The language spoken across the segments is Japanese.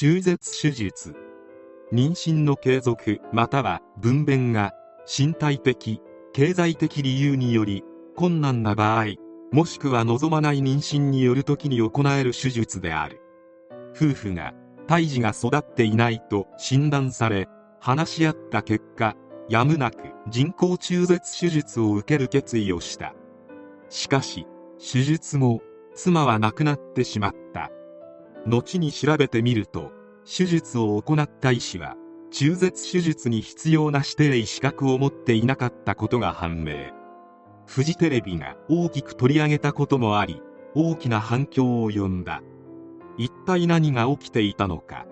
中絶手術。妊娠の継続または分娩が身体的経済的理由により困難な場合もしくは望まない妊娠による時に行える手術である。夫婦が胎児が育っていないと診断され話し合った結果やむなく人工中絶手術を受ける決意をした。しかし手術後妻は亡くなってしまった。後に調べてみると手術を行った医師は中絶手術に必要な指定医資格を持っていなかったことが判明。フジテレビが大きく取り上げたこともあり大きな反響を呼んだ。一体何が起きていたのか。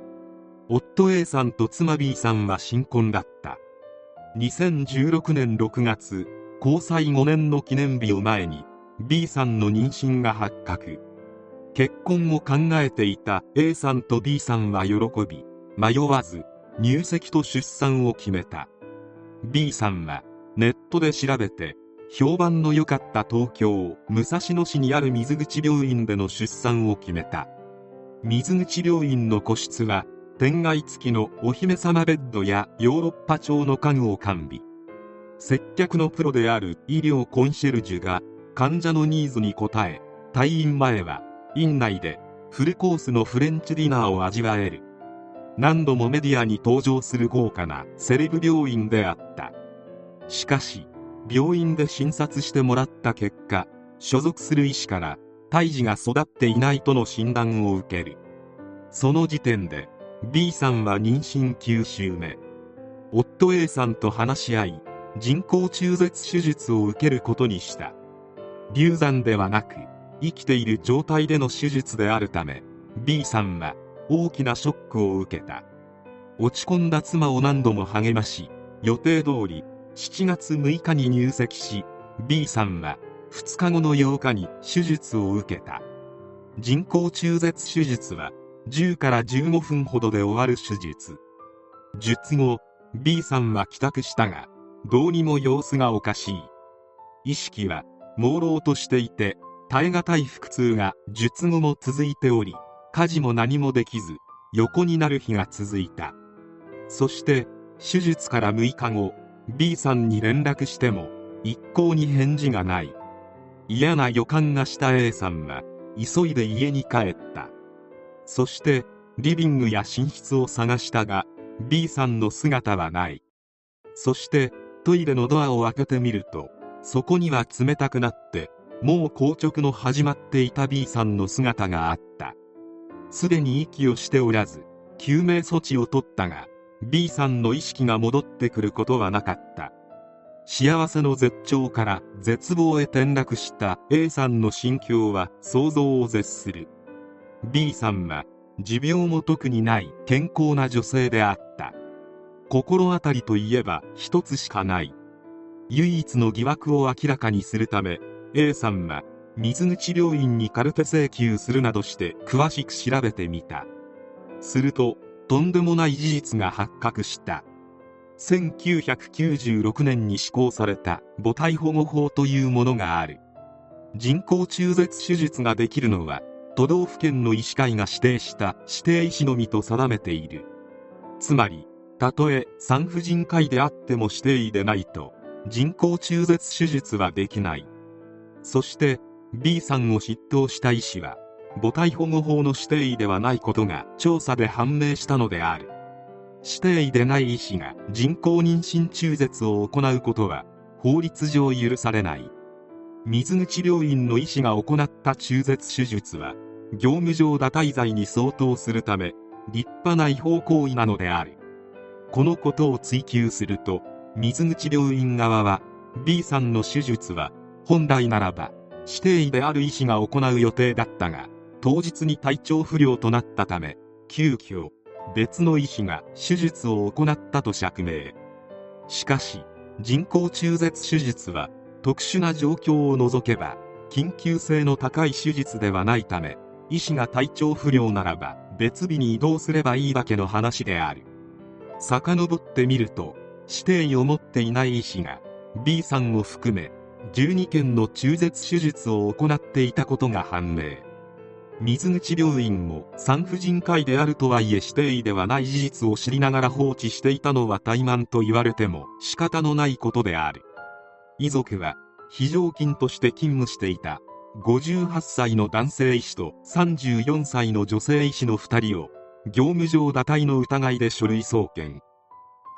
夫 A さんと妻 B さんは新婚だった。2016年6月交際5年の記念日を前に B さんの妊娠が発覚。結婚を考えていた A さんと B さんは喜び迷わず入籍と出産を決めた。B さんはネットで調べて評判の良かった東京武蔵野市にある水口病院での出産を決めた。水口病院の個室は天外付きのお姫様ベッドやヨーロッパ調の家具を完備。接客のプロである医療コンシェルジュが患者のニーズに応え退院前は院内でフルコースのフレンチディナーを味わえる。何度もメディアに登場する豪華なセレブ病院であった。しかし病院で診察してもらった結果所属する医師から胎児が育っていないとの診断を受ける。その時点で B さんは妊娠9週目。夫 A さんと話し合い人工中絶手術を受けることにした。流産ではなく生きている状態での手術であるため B さんは大きなショックを受けた。落ち込んだ妻を何度も励まし予定通り7月6日に入籍し B さんは2日後の8日に手術を受けた。人工中絶手術は10から15分ほどで終わる手術。術後 B さんは帰宅したがどうにも様子がおかしい。意識は朦朧としていて耐え難い腹痛が術後も続いており家事も何もできず横になる日が続いた。そして手術から6日後 B さんに連絡しても一向に返事がない。嫌な予感がした A さんは急いで家に帰った。そしてリビングや寝室を探したが B さんの姿はない。そしてトイレのドアを開けてみるとそこには冷たくなってもう硬直の始まっていた B さんの姿があった。すでに息をしておらず救命措置を取ったが B さんの意識が戻ってくることはなかった。幸せの絶頂から絶望へ転落した A さんの心境は想像を絶する。B さんは持病も特にない健康な女性であった。心当たりといえば一つしかない。唯一の疑惑を明らかにするため A さんは水口病院にカルテ請求するなどして詳しく調べてみた。するととんでもない事実が発覚した。1996年に施行された母体保護法というものがある。人工中絶手術ができるのは都道府県の医師会が指定した指定医師のみと定めている。つまりたとえ産婦人科医であっても指定医でないと人工中絶手術はできない。そして B さんを執刀した医師は母体保護法の指定医ではないことが調査で判明したのである。指定医でない医師が人工妊娠中絶を行うことは法律上許されない。水口病院の医師が行った中絶手術は業務上堕胎罪に相当するため立派な違法行為なのである。このことを追及すると水口病院側は B さんの手術は本来ならば指定医である医師が行う予定だったが当日に体調不良となったため急遽別の医師が手術を行ったと釈明。しかし人工中絶手術は特殊な状況を除けば緊急性の高い手術ではないため医師が体調不良ならば別日に移動すればいいだけの話である。遡ってみると指定医を持っていない医師が B さんを含め12件の中絶手術を行っていたことが判明。水口病院も産婦人科医であるとはいえ指定医ではない事実を知りながら放置していたのは怠慢と言われても仕方のないことである。遺族は非常勤として勤務していた58歳の男性医師と34歳の女性医師の2人を業務上堕胎の疑いで書類送検。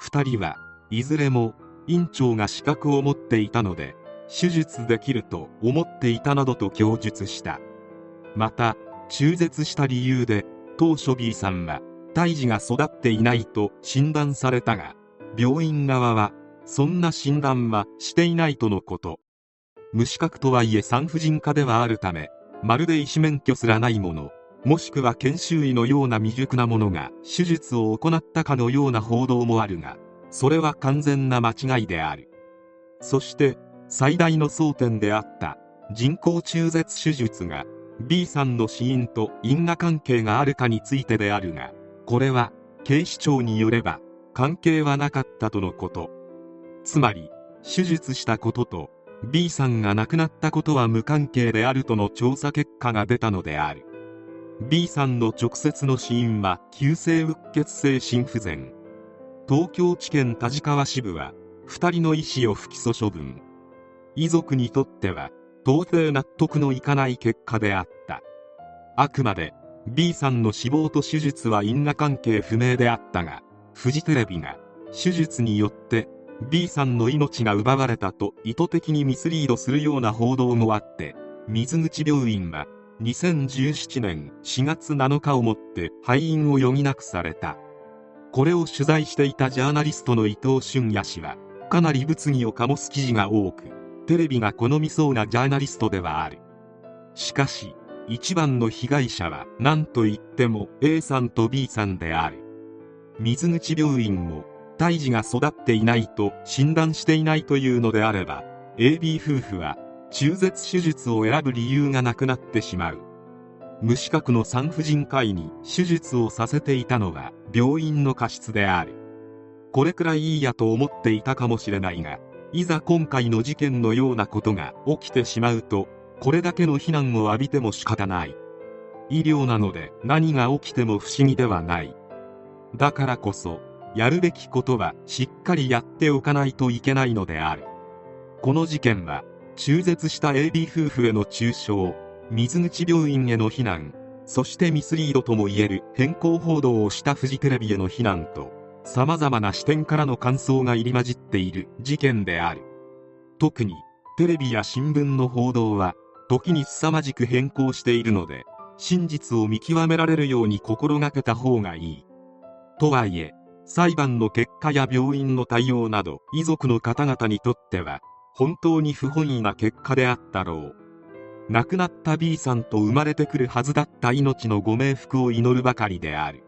2人はいずれも院長が資格を持っていたので手術できると思っていたなどと供述した。また中絶した理由で当初 B さんは胎児が育っていないと診断されたが病院側はそんな診断はしていないとのこと。無資格とはいえ産婦人科ではあるためまるで医師免許すらないものもしくは研修医のような未熟な者が手術を行ったかのような報道もあるがそれは完全な間違いである。そして最大の争点であった人工中絶手術が B さんの死因と因果関係があるかについてであるがこれは警視庁によれば関係はなかったとのこと。つまり手術したことと B さんが亡くなったことは無関係であるとの調査結果が出たのである。B さんの直接の死因は急性うっ血性心不全。東京地検田川支部は2人の医師を不起訴処分。遺族にとっては到底納得のいかない結果であった。あくまで B さんの死亡と手術は因果関係不明であったがフジテレビが手術によって B さんの命が奪われたと意図的にミスリードするような報道もあって水口病院は2017年4月7日をもって廃院を余儀なくされた。これを取材していたジャーナリストの伊藤俊也氏はかなり物議を醸す記事が多くテレビが好みそうなジャーナリストではある。しかし一番の被害者は何と言っても A さんと B さんである。水口病院も胎児が育っていないと診断していないというのであれば AB 夫婦は中絶手術を選ぶ理由がなくなってしまう。無資格の産婦人科医に手術をさせていたのは病院の過失である。これくらいいいやと思っていたかもしれないがいざ今回の事件のようなことが起きてしまうとこれだけの非難を浴びても仕方ない。医療なので何が起きても不思議ではない。だからこそやるべきことはしっかりやっておかないといけないのである。この事件は中絶した AB 夫婦への中傷水口病院への非難そしてミスリードともいえる変更報道をしたフジテレビへの非難と様々な視点からの感想が入り混じっている事件である。特にテレビや新聞の報道は時に凄まじく変更しているので真実を見極められるように心がけた方がいい。とはいえ裁判の結果や病院の対応など遺族の方々にとっては本当に不本意な結果であったろう。亡くなった B さんと生まれてくるはずだった命のご冥福を祈るばかりである。